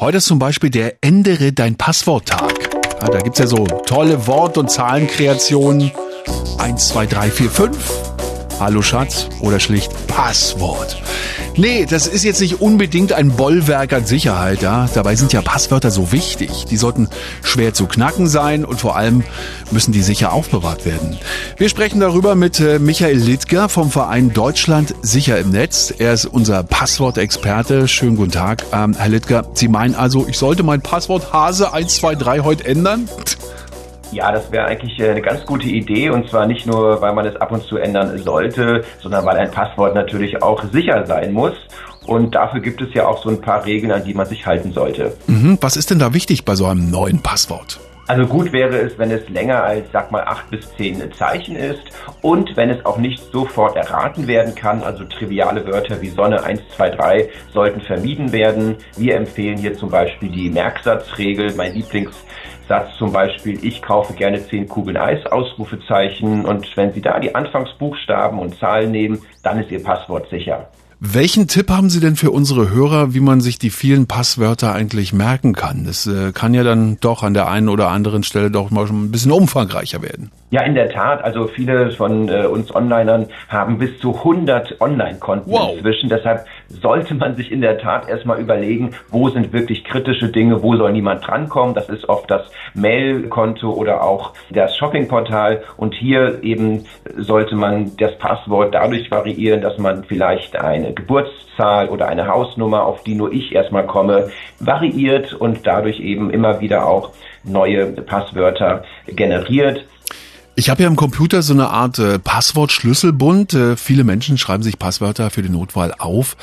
Heute ist zum Beispiel der Ändere dein Passwort-Tag. Ja, da gibt's ja so tolle Wort- und Zahlenkreationen. Eins, zwei, drei, vier, fünf. Hallo Schatz oder schlicht Passwort. Nee, das ist jetzt nicht unbedingt ein Bollwerk an Sicherheit, ja. Dabei sind ja Passwörter so wichtig. Die sollten schwer zu knacken sein und vor allem müssen die sicher aufbewahrt werden. Wir sprechen darüber mit äh, Michael Littger vom Verein Deutschland sicher im Netz. Er ist unser Passwortexperte. Schönen guten Tag. Ähm, Herr Littger, Sie meinen also, ich sollte mein Passwort Hase 123 heute ändern? Ja, das wäre eigentlich äh, eine ganz gute Idee und zwar nicht nur, weil man es ab und zu ändern sollte, sondern weil ein Passwort natürlich auch sicher sein muss. Und dafür gibt es ja auch so ein paar Regeln, an die man sich halten sollte. Mhm. Was ist denn da wichtig bei so einem neuen Passwort? Also gut wäre es, wenn es länger als, sag mal, acht bis zehn Zeichen ist und wenn es auch nicht sofort erraten werden kann. Also triviale Wörter wie Sonne 1, 2, 3 sollten vermieden werden. Wir empfehlen hier zum Beispiel die Merksatzregel, mein Lieblingssatz zum Beispiel, ich kaufe gerne zehn Kugeln Eis, Ausrufezeichen. Und wenn Sie da die Anfangsbuchstaben und Zahlen nehmen, dann ist Ihr Passwort sicher. Welchen Tipp haben Sie denn für unsere Hörer, wie man sich die vielen Passwörter eigentlich merken kann? Das äh, kann ja dann doch an der einen oder anderen Stelle doch mal schon ein bisschen umfangreicher werden. Ja, in der Tat. Also viele von äh, uns Onlinern haben bis zu 100 Online-Konten wow. inzwischen. Deshalb sollte man sich in der Tat erstmal überlegen, wo sind wirklich kritische Dinge, wo soll niemand drankommen. Das ist oft das Mail-Konto oder auch das Shopping-Portal. Und hier eben sollte man das Passwort dadurch variieren, dass man vielleicht eine Geburtszahl oder eine Hausnummer, auf die nur ich erstmal komme, variiert und dadurch eben immer wieder auch neue Passwörter generiert. Ich habe ja im Computer so eine Art äh, Passwort-Schlüsselbund. Äh, viele Menschen schreiben sich Passwörter für die Notwahl auf.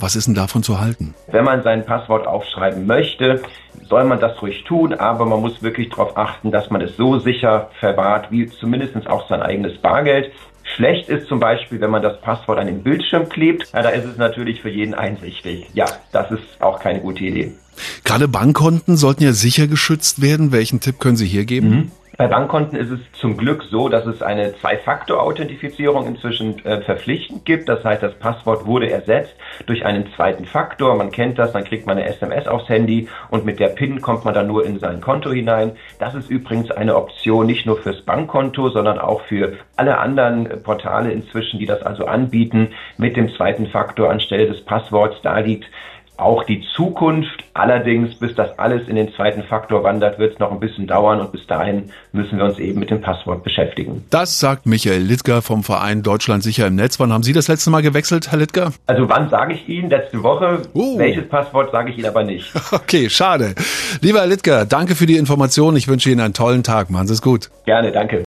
Was ist denn davon zu halten? Wenn man sein Passwort aufschreiben möchte, soll man das ruhig tun, aber man muss wirklich darauf achten, dass man es so sicher verwahrt, wie zumindest auch sein eigenes Bargeld. Schlecht ist zum Beispiel, wenn man das Passwort an den Bildschirm klebt. Ja, da ist es natürlich für jeden einsichtig. Ja, das ist auch keine gute Idee. Gerade Bankkonten sollten ja sicher geschützt werden. Welchen Tipp können Sie hier geben? Mhm. Bei Bankkonten ist es zum Glück so, dass es eine Zwei-Faktor-Authentifizierung inzwischen äh, verpflichtend gibt. Das heißt, das Passwort wurde ersetzt durch einen zweiten Faktor. Man kennt das, dann kriegt man eine SMS aufs Handy und mit der PIN kommt man dann nur in sein Konto hinein. Das ist übrigens eine Option nicht nur fürs Bankkonto, sondern auch für alle anderen äh, Portale inzwischen, die das also anbieten, mit dem zweiten Faktor anstelle des Passworts. Da liegt auch die Zukunft. Allerdings, bis das alles in den zweiten Faktor wandert, wird es noch ein bisschen dauern und bis dahin müssen wir uns eben mit dem Passwort beschäftigen. Das sagt Michael Littger vom Verein Deutschland sicher im Netz. Wann haben Sie das letzte Mal gewechselt, Herr Littger? Also wann sage ich Ihnen? Letzte Woche. Uh. Welches Passwort sage ich Ihnen aber nicht. Okay, schade. Lieber Herr Littger, danke für die Information. Ich wünsche Ihnen einen tollen Tag. Machen Sie es gut. Gerne, danke.